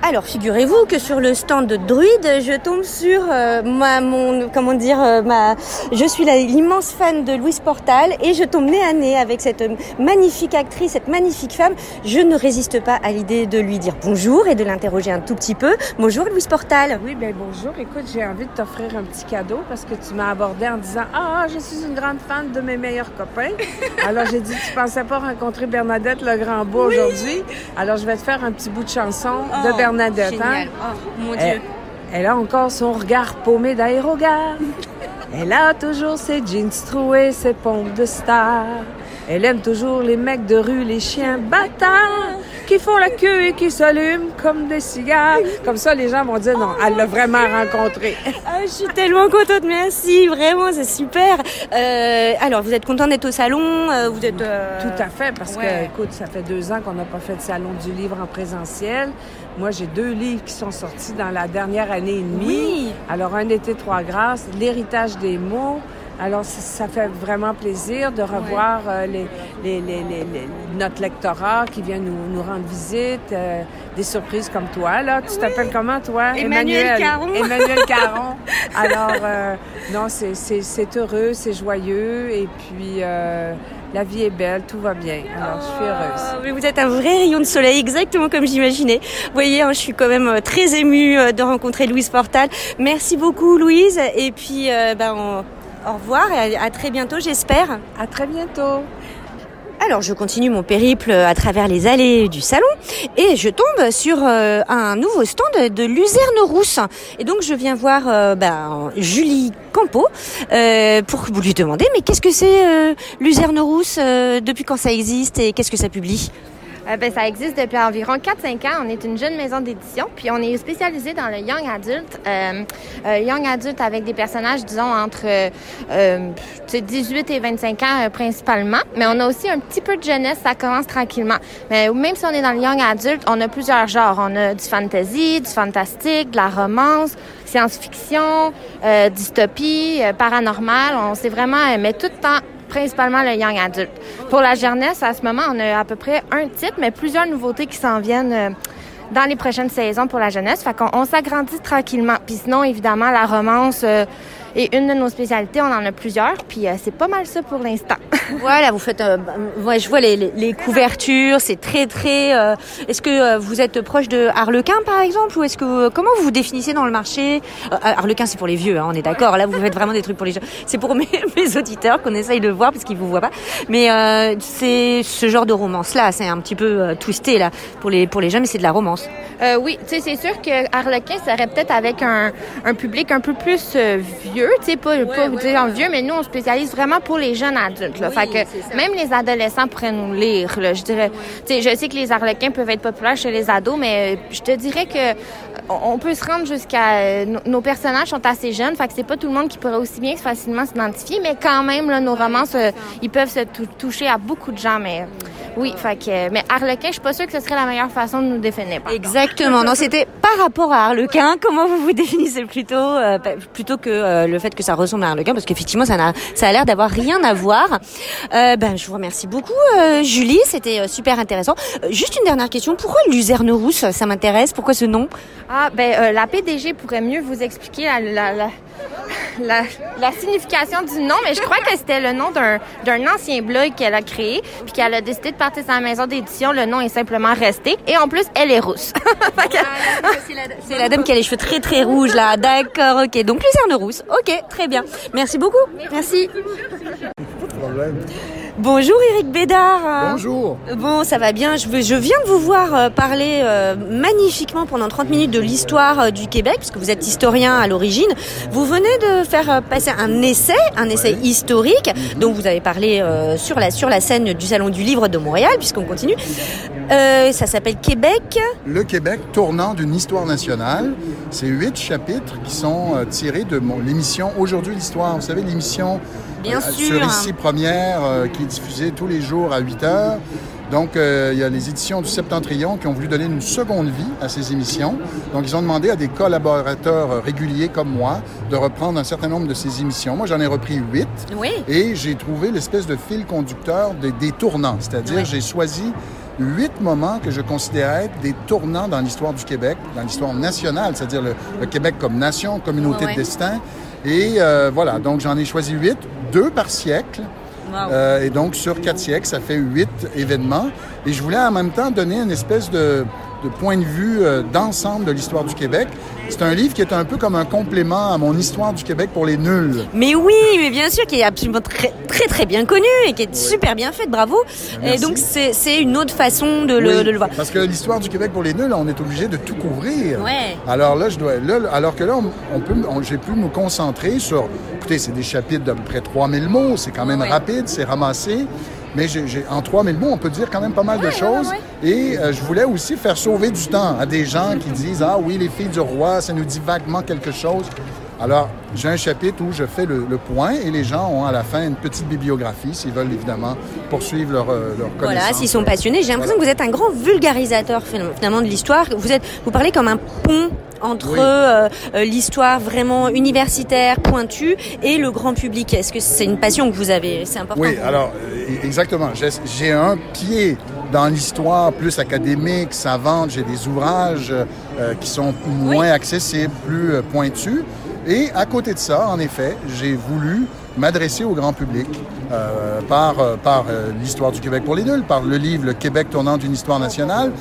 B: Alors, figurez-vous que sur le stand de Druide, je tombe sur euh, ma, mon, comment dire, euh, ma, je suis l'immense fan de Louise Portal et je tombe nez à nez avec cette magnifique actrice, cette magnifique femme. Je ne résiste pas à l'idée de lui dire bonjour et de l'interroger un tout petit peu. Bonjour Louise Portal.
J: Oui, ben bonjour. Écoute, j'ai envie de t'offrir un petit cadeau parce que tu m'as abordé en disant Ah, je suis une grande fan de mes meilleurs copains. Alors, j'ai dit Tu pensais pas rencontrer Bernadette le Grand Beau aujourd'hui Alors, je vais te faire un petit bout de chanson de Bernadette. Hein.
B: Oh, mon
J: Elle, elle a encore son regard paumé d'aérogare. Elle a toujours ses jeans troués, ses pompes de star. Elle aime toujours les mecs de rue, les chiens bâtards qui font la queue et qui s'allument comme des cigares. Comme ça, les gens vont dire non, elle l'a vraiment rencontré.
B: Ah, je suis tellement contente, merci, vraiment, c'est super. Euh, alors, vous êtes content d'être au salon euh, Vous êtes euh,
J: Tout à fait, parce
B: ouais.
J: que, écoute, ça fait deux ans qu'on n'a pas fait de salon du livre en présentiel. Moi, j'ai deux livres qui sont sortis dans la dernière année et demie.
B: Oui.
J: Alors, un été, trois grâces, l'héritage des mots. Alors, ça, fait vraiment plaisir de revoir euh, les, notre lectorat qui vient nous, nous rendre visite, euh, des surprises comme toi. Là, tu t'appelles comment, toi?
B: Emmanuel Caron.
J: Emmanuel Caron. Alors, euh, non, c'est- heureux, c'est joyeux, et puis la vie est belle, tout va bien. Alors, je suis heureuse.
B: Mais vous êtes un vrai rayon de soleil, exactement comme j'imaginais. Vous voyez, hein, je suis quand même euh, très émue euh, de rencontrer Louise Portal. Merci beaucoup, Louise. Et puis, euh, ben, on- au revoir et à, à très bientôt, j'espère.
J: À très bientôt.
B: Alors, je continue mon périple à travers les allées du salon et je tombe sur euh, un nouveau stand de Luzerne Rousse. Et donc, je viens voir euh, ben, Julie Campo euh, pour lui demander mais qu'est-ce que c'est euh, Luzerne Rousse Depuis quand ça existe et qu'est-ce que ça publie?
K: Euh, ben, ça existe depuis environ 4-5 ans. On est une jeune maison d'édition, puis on est spécialisé dans le young adult. Euh, euh, young adult avec des personnages, disons, entre euh, euh, tu sais, 18 et 25 ans principalement. Mais on a aussi un petit peu de jeunesse, ça commence tranquillement. Mais même si on est dans le young adulte, on a plusieurs genres. On a du fantasy, du fantastique, de la romance, science-fiction, dystopie, paranormal. On s'est vraiment met tout le temps principalement le young adulte. Pour la jeunesse, à ce moment, on a à peu près un titre, mais plusieurs nouveautés qui s'en viennent euh, dans les prochaines saisons pour la jeunesse. Fait qu'on on s'agrandit tranquillement. Puis sinon, évidemment, la romance euh, Et une de nos spécialités, on en a plusieurs, puis euh, c'est pas mal ça pour l'instant.
B: Voilà, vous faites. euh, ouais, je vois les, les- les couvertures, c'est très très. euh, est-ce que euh, vous êtes proche de Harlequin par exemple, ou est-ce que comment vous vous définissez dans le marché? Euh, Harlequin, c'est pour les vieux, hein, on est d'accord. Là, vous faites vraiment des trucs pour les jeunes. C'est pour mes, mes auditeurs qu'on essaye de voir parce qu'ils vous voient pas. Mais euh, c'est ce genre de romance là, c'est un petit peu euh, twisté là pour les pour les jeunes, mais c'est de la romance.
K: Euh, oui, tu sais, c'est sûr que Harlequin serait peut-être avec un, un public un peu plus euh, vieux, tu sais, pas, pas dire vieux, mais nous, on spécialise vraiment pour les jeunes adultes. Là. fait que même les adolescents pourraient nous lire, là, je dirais. Tu sais, je sais que les Harlequins peuvent être populaires chez les ados, mais je te dirais que on peut se rendre jusqu'à... euh, nos- personnages sont assez jeunes, fait que c'est pas tout le monde qui pourrait aussi bien facilement s'identifier, mais quand même, là, nos romances, euh, ils peuvent se tou- toucher à beaucoup de gens, mais... euh, Oui, fait que... Mais Harlequin, je suis pas sûre que ce serait la meilleure façon de nous définir.
B: Exactement. Non, c'était par rapport à Harlequin. Comment vous vous définissez plutôt euh, pa- plutôt que euh, le fait que ça ressemble à Harlequin, parce qu'effectivement, ça n'a ça a l'air d'avoir rien à voir. Euh, ben, je vous remercie beaucoup, euh, Julie. C'était euh, super intéressant. Euh, juste une dernière question. Pourquoi luzerne rousse Ça m'intéresse. Pourquoi ce nom?
K: Ah, ben, euh, la PDG pourrait mieux vous expliquer la, la, la, la, la signification du nom, mais je crois que c'était le nom d'un, d'un ancien blog qu'elle a créé, puis qu'elle a décidé de partir sa maison d'édition. Le nom est simplement resté. Et en plus, elle est rousse.
B: C'est la dame qui a les cheveux très très rouges là. D'accord. Ok. Donc luzerne rousse. Ok. Très bien. Merci beaucoup. Merci. Bonjour Eric Bédard.
L: Bonjour.
B: Bon, ça va bien. Je, viens de vous voir euh, parler euh, magnifiquement pendant 30 minutes de l'histoire euh, du Québec, puisque vous êtes historien à l'origine. Vous venez de faire euh, passer un essai, un essai historique, dont vous avez parlé sur, la, sur la scène du Salon du Livre de Montréal, puisqu'on continue. Ça s'appelle Québec.
L: Le Québec tournant d'une histoire nationale. C'est huit chapitres qui sont tirés de l'émission Aujourd'hui l'Histoire. Vous savez, l'émission
B: Bien
L: euh,
B: sûr.
L: sur ici première euh, qui est diffusée tous les jours à 8 heures. Donc, euh, il y a les éditions du Septentrion qui ont voulu donner une seconde vie à ces émissions. Donc, ils ont demandé à des collaborateurs euh, réguliers comme moi de reprendre un certain nombre de ces émissions. Moi, j'en ai repris huit.
B: Oui.
L: Et j'ai trouvé l'espèce de fil conducteur des, des tournants. C'est-à-dire,
B: Oui.
L: j'ai choisi huit moments que je considérais être des tournants dans l'histoire du Québec, dans l'histoire nationale, c'est-à-dire le, le Québec comme nation, communauté de destin. Et euh, voilà, donc j'en ai choisi huit, deux par siècle. Euh, et donc, sur quatre siècles, ça fait huit événements. Et je voulais en même temps donner une espèce de, de point de vue euh, d'ensemble de l'histoire du Québec. C'est un livre qui est un peu comme un complément à mon histoire du Québec pour les nuls.
B: Mais oui, mais bien sûr, qui est absolument très très très bien connu et qui est super bien faite, bravo. Et donc c'est c'est une autre façon de le,
L: Oui,
B: de le voir.
L: Parce que l'histoire du Québec pour les nuls, on est obligé de tout couvrir.
B: Ouais.
L: Alors là, je dois, là, alors que là, on, on peut, j'ai pu me concentrer sur. Écoutez, c'est des chapitres d'à peu près 3000 mots, c'est quand même
B: Ouais.
L: rapide, c'est ramassé. Mais j'ai, j'ai- en 3000 mots, on peut dire quand même pas mal de choses. Et euh, je voulais aussi faire sauver du temps à des gens qui disent Ah oui, les filles du roi, ça nous dit vaguement quelque chose. Alors, j'ai un chapitre où je fais le, le point et les gens ont à la fin une petite bibliographie s'ils veulent évidemment poursuivre leur, euh, leur connaissance.
B: Voilà, s'ils sont passionnés, j'ai l'impression que vous êtes un grand vulgarisateur finalement de l'histoire. Vous êtes, vous parlez comme un pont entre
L: Oui.
B: euh, euh, l'histoire vraiment universitaire, pointue, et le grand public. Est-ce que c'est une passion que vous avez? C'est important.
L: Oui, alors, euh, exactement. J'ai- un pied dans l'histoire plus académique, savante. J'ai des ouvrages euh, qui sont moins accessibles, plus pointus. Et à côté de ça, en effet, j'ai voulu m'adresser au grand public euh, par, euh, par euh, l'histoire du Québec pour les nuls, par le livre Le Québec tournant d'une histoire nationale,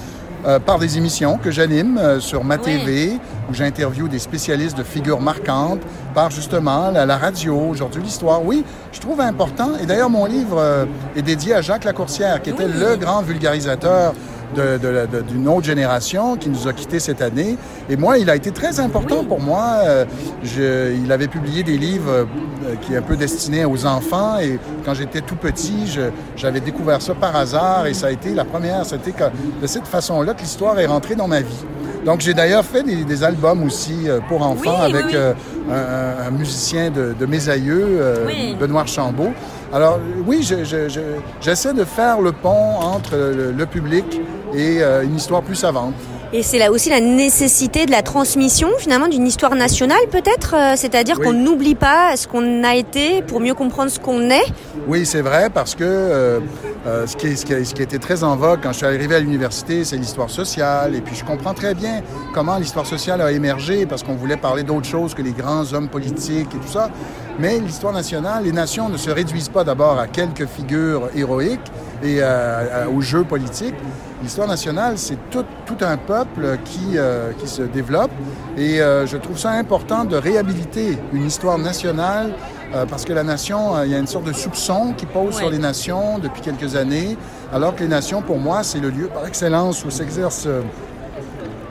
L: par des émissions que j'anime sur ma TV, où j'interviewe des spécialistes de figures marquantes, par justement la, la radio, aujourd'hui l'histoire. Oui, je trouve important. Et d'ailleurs, mon livre est dédié à Jacques Lacourcière, qui était le grand vulgarisateur de- de d'une autre génération qui nous a quittés cette année. Et moi, il a été très important pour moi. Euh, je- il avait publié des livres euh, qui est un peu destinés aux enfants. Et quand j'étais tout petit, j'avais découvert ça par hasard. Et ça a été la première. C'était que- de cette façon-là que l'histoire est rentrée dans ma vie. Donc, j'ai d'ailleurs fait des, des albums aussi euh, pour enfants
B: Oui,
L: avec
B: oui.
L: euh, un, musicien de, de mes aïeux, euh. Benoît Archambault. Alors, oui, je- je- je- j'essaie de faire le pont entre le, le public et euh, une histoire plus savante.
B: Et c'est là aussi la nécessité de la transmission finalement d'une histoire nationale peut-être, euh, c'est-à-dire
L: Oui.
B: qu'on n'oublie pas ce qu'on a été pour mieux comprendre ce qu'on est.
L: Oui, c'est vrai, parce que euh, Euh, ce, qui ce, qui était très en vogue quand je suis arrivé à l'université, c'est l'histoire sociale. Et puis je comprends très bien comment l'histoire sociale a émergé parce qu'on voulait parler d'autre chose que les grands hommes politiques et tout ça. Mais l'histoire nationale, les nations ne se réduisent pas d'abord à quelques figures héroïques et euh, aux jeux politiques. L'histoire nationale, c'est tout, un peuple qui, euh, qui se développe et euh, je trouve ça important de réhabiliter une histoire nationale euh, parce que la nation, euh, il y a une sorte de soupçon qui pose
M: Ouais.
L: sur les nations depuis quelques années, alors que les nations, pour moi, c'est le lieu par excellence où s'exerce euh,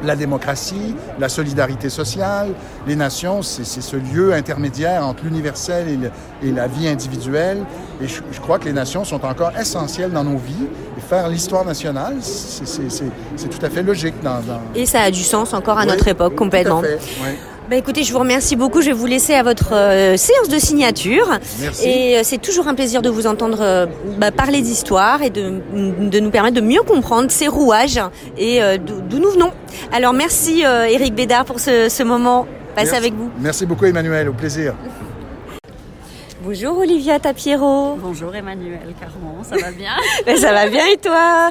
L: la démocratie, la solidarité sociale. Les nations, c'est ce lieu intermédiaire entre l'universel et, le- et la vie individuelle. Et je, je crois que les nations sont encore essentielles dans nos vies. Et faire l'histoire nationale, c'est tout à fait logique dans... dans...
B: Et ça a du sens encore à
L: Oui,
B: notre époque, complètement.
L: Tout à fait, oui.
B: Bah écoutez, je vous remercie beaucoup. Je vais vous laisser à votre euh, séance de signature.
L: Merci.
B: Et euh, c'est toujours un plaisir de vous entendre euh, bah, parler d'histoire et de, de nous permettre de mieux comprendre ces rouages et d'où nous venons. Alors merci Éric Bédard pour ce, ce moment passé
L: Merci.
B: avec vous.
L: Merci beaucoup, Emmanuel. Au plaisir.
B: Bonjour Olivia Tapiero.
N: Bonjour Emmanuel Caron, ça va bien
B: Ben, ça va bien et toi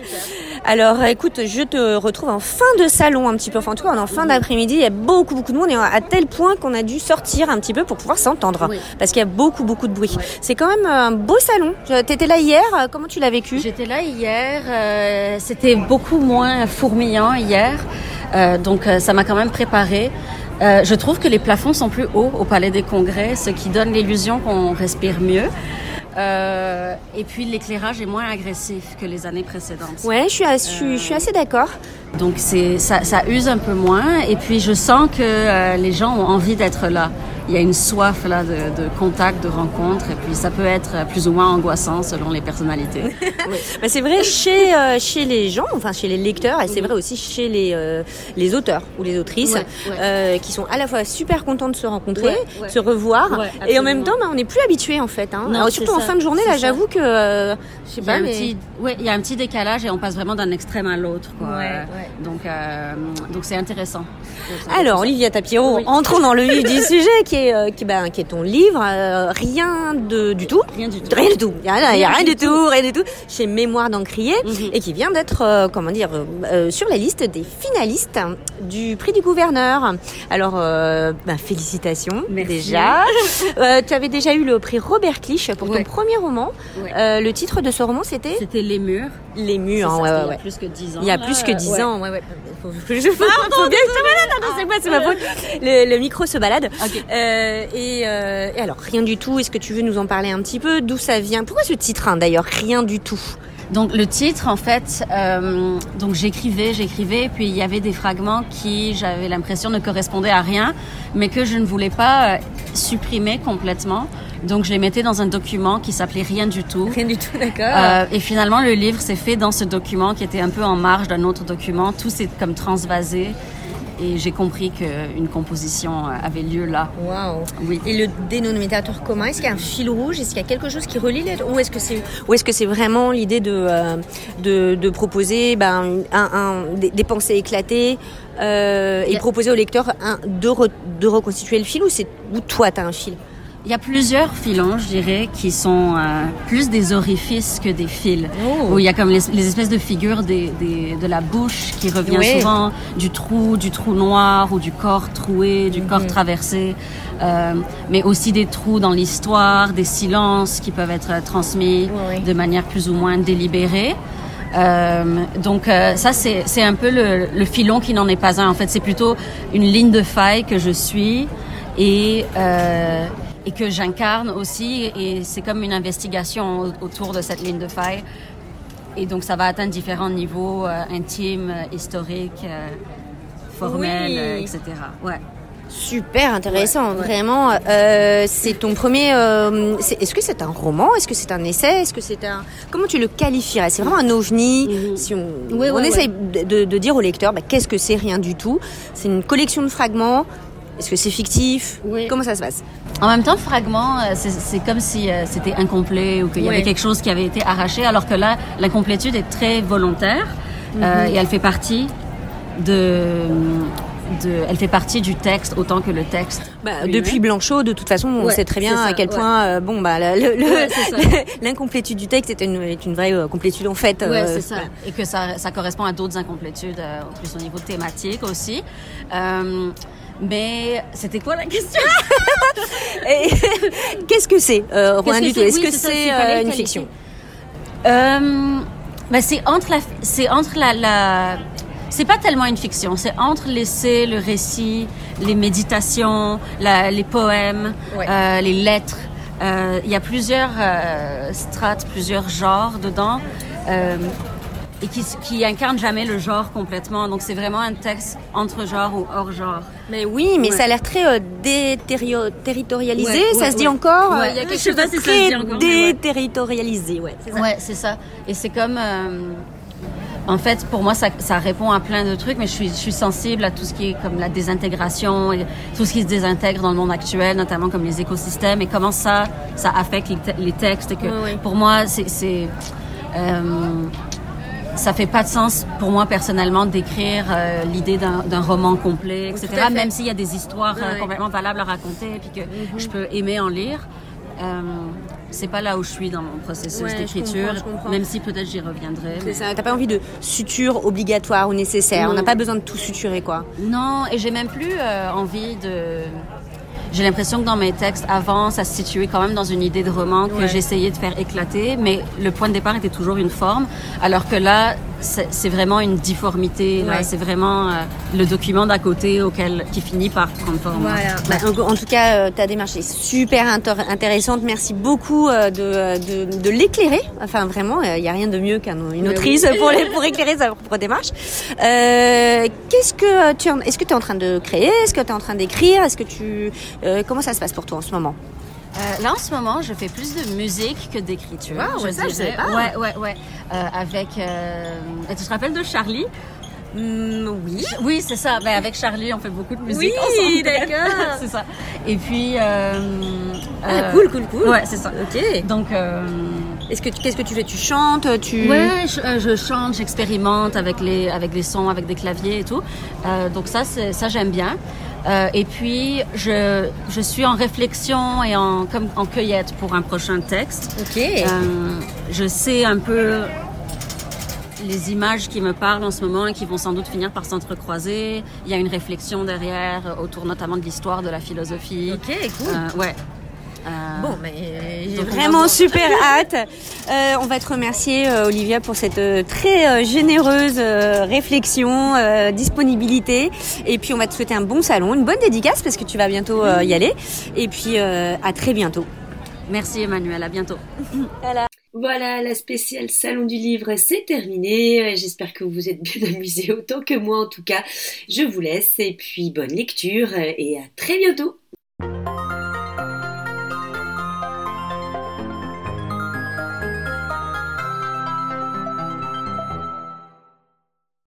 B: Alors écoute, je te retrouve en fin de salon un petit peu, enfin en tout cas en fin d'après-midi, il y a beaucoup beaucoup de monde et à tel point qu'on a dû sortir un petit peu pour pouvoir s'entendre parce qu'il y a beaucoup beaucoup de bruit. C'est quand même un beau salon. Je- T'étais là hier, euh, comment tu l'as vécu?
N: J'étais là hier, euh, c'était beaucoup moins fourmillant hier, euh, donc euh, ça m'a quand même préparé. Euh, je trouve que les plafonds sont plus hauts au Palais des Congrès, ce qui donne l'illusion qu'on respire mieux. Euh, et puis l'éclairage est moins agressif que les années précédentes.
B: Ouais, je suis, je suis assez d'accord.
N: Donc c'est ça, ça use un peu moins et puis je sens que euh, les gens ont envie d'être là. Il y a une soif là de, de contact, de rencontre et puis ça peut être plus ou moins angoissant selon les personnalités.
B: Ben, c'est vrai chez euh, chez les gens, enfin chez les lecteurs et c'est vrai aussi chez les euh, les auteurs ou les autrices
N: Ouais, ouais.
B: euh, qui sont à la fois super contents de se rencontrer,
N: Ouais, ouais.
B: de se revoir
N: Ouais,
B: et en même temps ben, on n'est plus habitué en fait. Hein.
N: Non,
B: Alors, surtout en fin de journée là, j'avoue que euh, je sais
N: Il y a
B: pas
N: un
B: mais
N: petit, ouais, il y a un petit décalage et on passe vraiment d'un extrême à l'autre. quoi.
B: Ouais, ouais.
N: Donc, euh, donc c'est intéressant.
B: Alors, Olivia Tapiero, entrons dans le vif du sujet, qui est, euh, qui, ben, qui est ton livre. euh, rien de, du tout.
N: Rien du tout.
B: Rien du tout. Il y a, il y a
N: Rien
B: rien
N: du
B: tout, rien du tout. Chez Mémoire d'Encrier,
N: Mhm.
B: et qui vient d'être, euh, comment dire, euh, sur la liste des finalistes du prix du gouverneur. Alors, ben, félicitations déjà. Euh, tu avais déjà eu le prix Robert Clich pour
N: Ouais.
B: ton premier roman.
N: Ouais.
B: Le titre de ce roman, c'était
N: C'était Les Murs.
B: Les Murs.
N: C'est ça,
B: ouais,
N: il y a plus que 10 ans.
B: Il y a
N: là,
B: plus que 10
N: ouais.
B: ans, ouais, ouais. Faut, je- faut- faut bien non, non, c'est pas, c'est ma faute. Le, le micro se balade. Euh, et, euh, et alors, rien du tout, est-ce que tu veux nous en parler un petit peu? D'où ça vient? Pourquoi ce titre, hein, d'ailleurs? Rien du tout.
N: Donc le titre, en fait, euh, donc j'écrivais, j'écrivais, puis il y avait des fragments qui, j'avais l'impression, ne correspondaient à rien, mais que je ne voulais pas euh, supprimer complètement. Donc je les mettais dans un document qui s'appelait Rien du tout.
B: Rien du tout, d'accord.
N: Euh, et finalement, le livre s'est fait dans ce document qui était un peu en marge d'un autre document. Tout s'est comme transvasé. Et j'ai compris qu'une composition avait lieu là.
B: Waouh.
N: Oui.
B: Et le dénominateur commun, est-ce qu'il y a un fil rouge? Est-ce qu'il y a quelque chose qui relie les deux? Ou est-ce que c'est, ou est-ce que c'est vraiment l'idée de, euh, de, de proposer ben, un, un- des, des pensées éclatées euh, et proposer au lecteur un, de, re- de reconstituer le fil ou c'est ou toi t'as un fil?
N: Il y a plusieurs filons, je dirais, qui sont euh, plus des orifices que des fils.
B: Oh.
N: Où il y a comme les, les espèces de figures des, des- de la bouche qui revient souvent, du trou, du trou noir ou du corps troué, du corps traversé. Euh, mais aussi des trous dans l'histoire, des silences qui peuvent être transmis de manière plus ou moins délibérée. Euh, donc euh, ça c'est c'est un peu le, le filon qui n'en est pas un. En fait c'est plutôt une ligne de faille que je suis et euh, et que j'incarne aussi et c'est comme une investigation au- autour de cette ligne de faille. Et donc ça va atteindre différents niveaux euh, intimes, historiques, euh, formels,
B: Oui.
N: euh, etc. Ouais.
B: Super intéressant, vraiment. Euh, c'est ton premier. Est-ce que c'est un roman? Est-ce que c'est un essai? Est-ce que c'est un Comment tu le qualifierais? C'est vraiment un ovni? Si on,
N: Oui,
B: on essaye de, de dire au lecteur, bah, qu'est-ce que c'est Rien du tout? C'est une collection de fragments. Est-ce que c'est fictif Comment ça se passe
N: En même temps, fragment, euh, c'est- comme si euh, c'était incomplet ou qu'il y avait quelque chose qui avait été arraché, alors que là, l'incomplétude est très volontaire euh,
B: Mhm.
N: et elle fait partie de, de, elle fait partie du texte autant que le texte.
B: Bah, depuis Blanchot, de toute façon, on
N: Ouais,
B: sait très bien
N: ça,
B: à quel
N: ouais.
B: point, euh, bon, bah,
N: Ouais,
B: l'incomplétude du texte est une, est une vraie euh, complétude en fait.
N: Ouais,
B: euh,
N: c'est ça. Et que ça, ça correspond à d'autres incomplétudes, euh, en plus au niveau thématique aussi. Euh, mais c'était quoi la question?
B: Qu'est-ce que c'est, euh,
N: que c'est?
B: Est-ce
N: Oui,
B: que
N: c'est
B: euh, une fiction?
N: Euh, ben c'est entre la, c'est entre la, la, c'est pas tellement une fiction, c'est entre l'essai, le récit, les méditations, la, les poèmes, euh, les lettres. Euh, Il y a plusieurs strates, plusieurs genres dedans. Euh, et qui, qui incarne jamais le genre complètement. Donc c'est vraiment un texte entre genre ou hors genre.
B: Mais oui, mais
N: Ouais.
B: ça a l'air très euh, déterrio- territorialisé.
N: Ouais,
B: ça
N: ouais,
B: se dit encore. euh. Il y a quelque chose de très déterritorialisé. Ouais, c'est ça.
N: Ouais, c'est ça. Et c'est comme, euh, en fait, pour moi, ça, ça répond à plein de trucs, mais je suis, je suis sensible à tout ce qui est comme la désintégration et tout ce qui se désintègre dans le monde actuel, notamment comme les écosystèmes et comment ça, ça affecte les, te- les textes. Que pour moi, c'est, c'est, euh, ça fait pas de sens pour moi personnellement d'écrire euh, l'idée d'un, roman complet, etc. Même s'il y a des histoires euh, complètement valables à raconter et puis que je peux aimer en lire. Euh, c'est pas là où je suis dans mon processus
B: Ouais,
N: d'écriture, même si peut-être j'y reviendrai. Mais-.
B: T'as pas envie de suture obligatoire ou nécessaire. On n'a pas besoin de tout suturer, quoi.
N: Non, et j'ai même plus euh, envie de. J'ai l'impression que dans mes textes avant, ça se situait quand même dans une idée de roman que
B: Ouais.
N: j'essayais de faire éclater, mais le point de départ était toujours une forme, alors que là, c'est vraiment une difformité.
B: Ouais.
N: C'est vraiment euh, le document d'à côté auquel qui finit par prendre forme.
B: Bah, en, en tout cas, euh, ta démarche est super intéressante. Merci beaucoup euh, de, de, de l'éclairer. Enfin, vraiment, il n'y a rien de mieux qu'une autrice
N: oui.
B: pour, les- pour éclairer sa propre démarche. Qu'est-ce que tu est-ce que tu es en train de créer? Est-ce que tu es en train d'écrire? Est-ce que tu comment ça se passe pour toi en ce moment?
N: Euh, là, en ce moment, je fais plus de musique que d'écriture.
B: Ouais, ça, je savais pas.
N: Ouais, ouais, ouais. Euh, avec. euh, Tu te rappelles de Charlie?
B: Oui.
N: Oui, c'est ça. Ben, avec Charlie, on fait beaucoup de musique
B: Oui, d'accord.
N: c'est ça. Et puis. euh,
B: Ah, cool, cool, cool.
N: Ouais, c'est ça.
B: Ok.
N: Donc.
B: Est-ce que qu'est-ce que tu fais? Tu chantes Tu
N: Ouais, je, je chante, j'expérimente avec les, avec les sons, avec des claviers et tout. Donc ça, ça j'aime bien. Euh, et puis, je, je suis en réflexion et en, comme, en cueillette pour un prochain texte.
B: Ok.
N: Euh, je sais un peu les images qui me parlent en ce moment et qui vont sans doute finir par s'entrecroiser. Il y a une réflexion derrière autour notamment de l'histoire, de la philosophie.
B: Ok, cool.
N: Euh, ouais. Euh,
B: Bon, mais j'ai
N: on va
B: vraiment super hâte. Euh, on va te remercier, euh, Olivia, pour cette euh, très euh, généreuse euh, réflexion, euh, disponibilité. Et puis, on va te souhaiter un bon salon, une bonne dédicace parce que tu vas bientôt euh, y aller. Et puis, euh, à très bientôt.
N: Merci Emmanuel, à bientôt.
B: Voilà.
A: Voilà, la spéciale Salon du Livre, c'est terminé. Euh, J'espère que vous vous êtes bien amusés autant que moi en tout cas. Je vous laisse et puis bonne lecture euh, et à très bientôt.